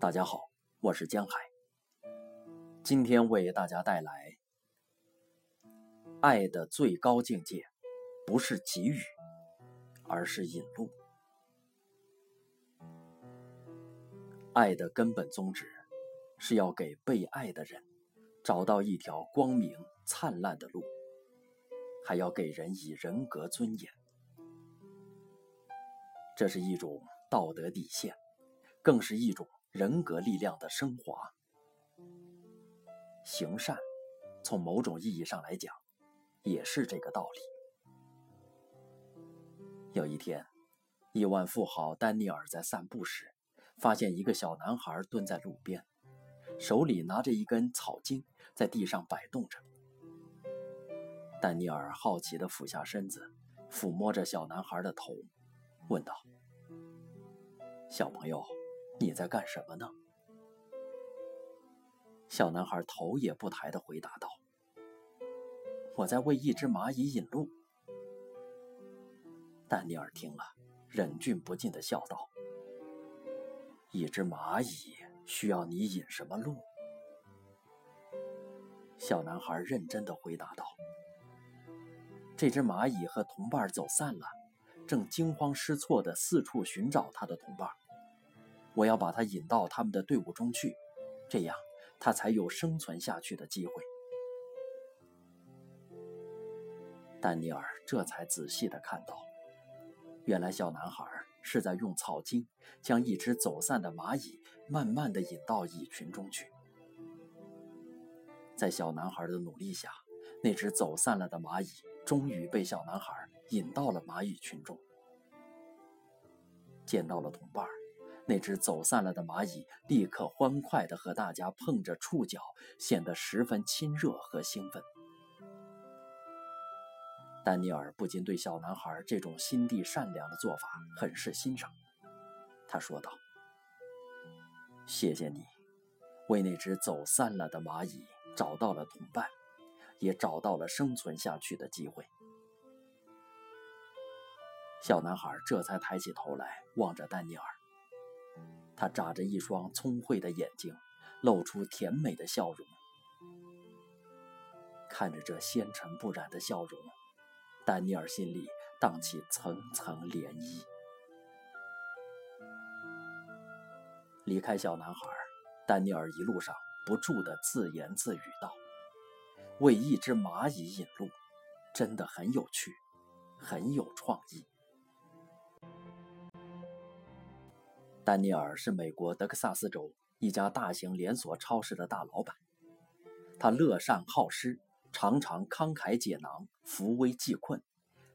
大家好，我是江海。今天为大家带来爱的最高境界，不是给予，而是引路。爱的根本宗旨是要给被爱的人找到一条光明灿烂的路，还要给人以人格尊严。这是一种道德底线，更是一种。人格力量的升华，行善，从某种意义上来讲，也是这个道理。有一天，亿万富豪丹尼尔在散步时，发现一个小男孩蹲在路边，手里拿着一根草茎，在地上摆动着。丹尼尔好奇地俯下身子，抚摸着小男孩的头，问道：“小朋友。”你在干什么呢？小男孩头也不抬的回答道：“我在为一只蚂蚁引路。”丹尼尔听了，忍俊不禁的笑道：“一只蚂蚁需要你引什么路？”小男孩认真的回答道：“这只蚂蚁和同伴走散了，正惊慌失措的四处寻找他的同伴。”我要把他引到他们的队伍中去，这样他才有生存下去的机会。丹尼尔这才仔细的看到，原来小男孩是在用草茎将一只走散的蚂蚁慢慢的引到蚁群中去。在小男孩的努力下，那只走散了的蚂蚁终于被小男孩引到了蚂蚁群中，见到了同伴那只走散了的蚂蚁立刻欢快地和大家碰着触角，显得十分亲热和兴奋。丹尼尔不禁对小男孩这种心地善良的做法很是欣赏。他说道：“谢谢你，为那只走散了的蚂蚁找到了同伴，也找到了生存下去的机会。”小男孩这才抬起头来望着丹尼尔。他眨着一双聪慧的眼睛，露出甜美的笑容。看着这纤尘不染的笑容，丹尼尔心里荡起层层涟漪。离开小男孩，丹尼尔一路上不住地自言自语道：“为一只蚂蚁引路，真的很有趣，很有创意。”丹尼尔是美国德克萨斯州一家大型连锁超市的大老板，他乐善好施，常常慷慨解囊，扶危济困，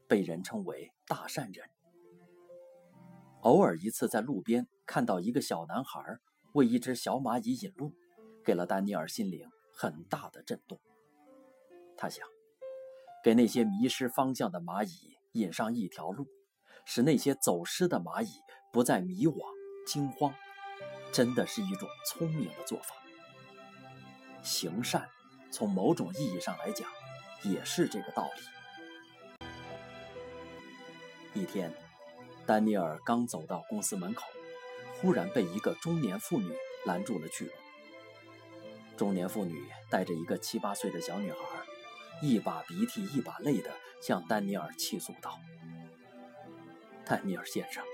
被人称为“大善人”。偶尔一次在路边看到一个小男孩为一只小蚂蚁引路，给了丹尼尔心灵很大的震动。他想，给那些迷失方向的蚂蚁引上一条路，使那些走失的蚂蚁不再迷惘。惊慌，真的是一种聪明的做法。行善，从某种意义上来讲，也是这个道理。一天，丹尼尔刚走到公司门口，忽然被一个中年妇女拦住了去路。中年妇女带着一个七八岁的小女孩，一把鼻涕一把泪的向丹尼尔泣诉道：“丹尼尔先生。”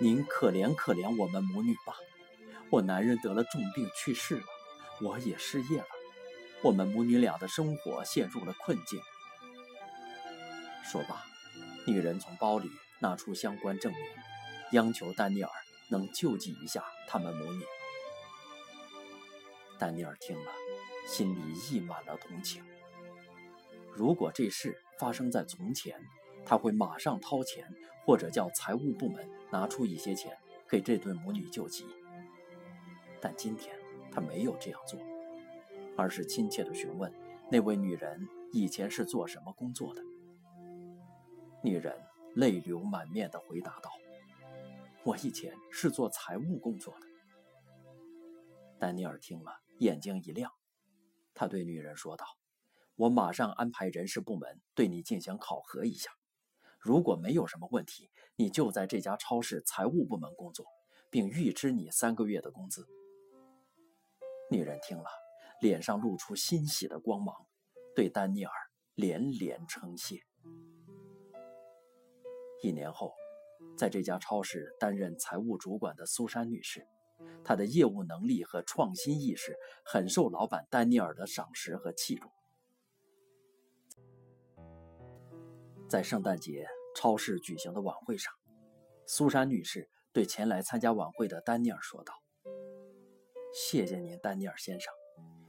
您可怜可怜我们母女吧，我男人得了重病去世了，我也失业了，我们母女俩的生活陷入了困境。说罢，女人从包里拿出相关证明，央求丹尼尔能救济一下他们母女。丹尼尔听了，心里溢满了同情。如果这事发生在从前，他会马上掏钱，或者叫财务部门拿出一些钱给这对母女救急。但今天他没有这样做，而是亲切地询问那位女人以前是做什么工作的。女人泪流满面地回答道：“我以前是做财务工作的。”丹尼尔听了，眼睛一亮，他对女人说道：“我马上安排人事部门对你进行考核一下。”如果没有什么问题，你就在这家超市财务部门工作，并预支你三个月的工资。女人听了，脸上露出欣喜的光芒，对丹尼尔连连称谢。一年后，在这家超市担任财务主管的苏珊女士，她的业务能力和创新意识很受老板丹尼尔的赏识和器重。在圣诞节超市举行的晚会上，苏珊女士对前来参加晚会的丹尼尔说道：“谢谢您，丹尼尔先生，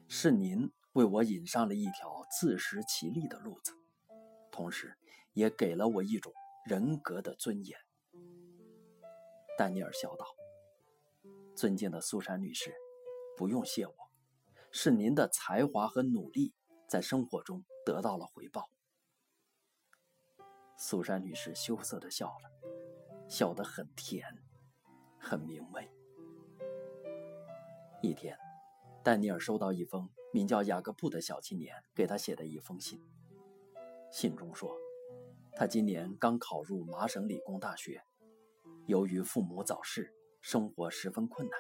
是您为我引上了一条自食其力的路子，同时也给了我一种人格的尊严。”丹尼尔笑道：“尊敬的苏珊女士，不用谢我，是您的才华和努力在生活中得到了回报。”苏珊女士羞涩地笑了，笑得很甜，很明媚。一天，丹尼尔收到一封名叫雅各布的小青年给他写的一封信。信中说，他今年刚考入麻省理工大学，由于父母早逝，生活十分困难，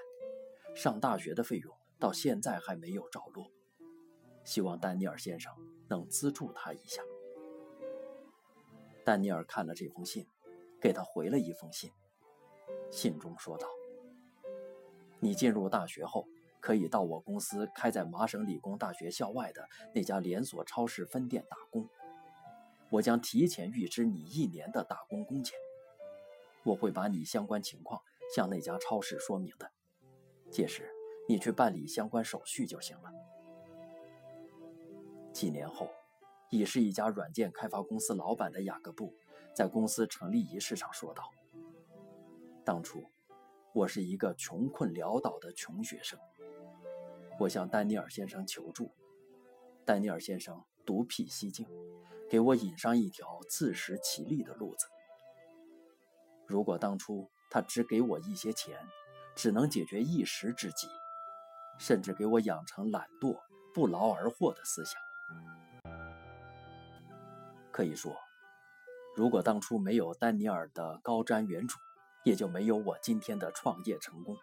上大学的费用到现在还没有着落，希望丹尼尔先生能资助他一下。丹尼尔看了这封信，给他回了一封信。信中说道：“你进入大学后，可以到我公司开在麻省理工大学校外的那家连锁超市分店打工。我将提前预支你一年的打工工钱。我会把你相关情况向那家超市说明的。届时你去办理相关手续就行了。”几年后。已是一家软件开发公司老板的雅各布，在公司成立仪式上说道：“当初，我是一个穷困潦倒的穷学生，我向丹尼尔先生求助，丹尼尔先生独辟蹊径，给我引上一条自食其力的路子。如果当初他只给我一些钱，只能解决一时之急，甚至给我养成懒惰、不劳而获的思想。”可以说，如果当初没有丹尼尔的高瞻远瞩，也就没有我今天的创业成功。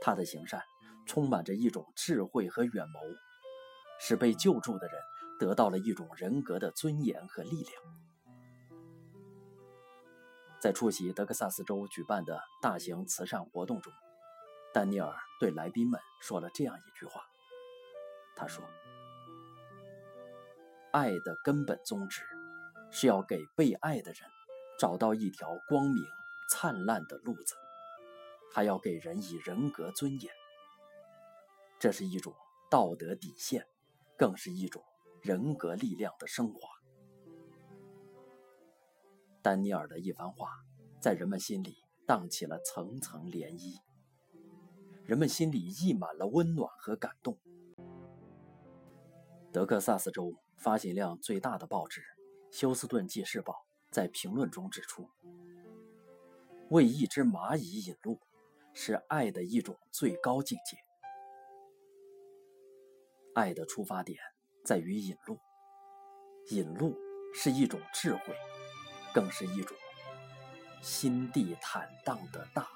他的行善充满着一种智慧和远谋，使被救助的人得到了一种人格的尊严和力量。在出席德克萨斯州举办的大型慈善活动中，丹尼尔对来宾们说了这样一句话：“他说。”爱的根本宗旨，是要给被爱的人找到一条光明灿烂的路子，还要给人以人格尊严。这是一种道德底线，更是一种人格力量的升华。丹尼尔的一番话，在人们心里荡起了层层涟漪，人们心里溢满了温暖和感动。德克萨斯州。发行量最大的报纸《休斯顿纪事报》在评论中指出：“为一只蚂蚁引路，是爱的一种最高境界。爱的出发点在于引路，引路是一种智慧，更是一种心地坦荡的大。”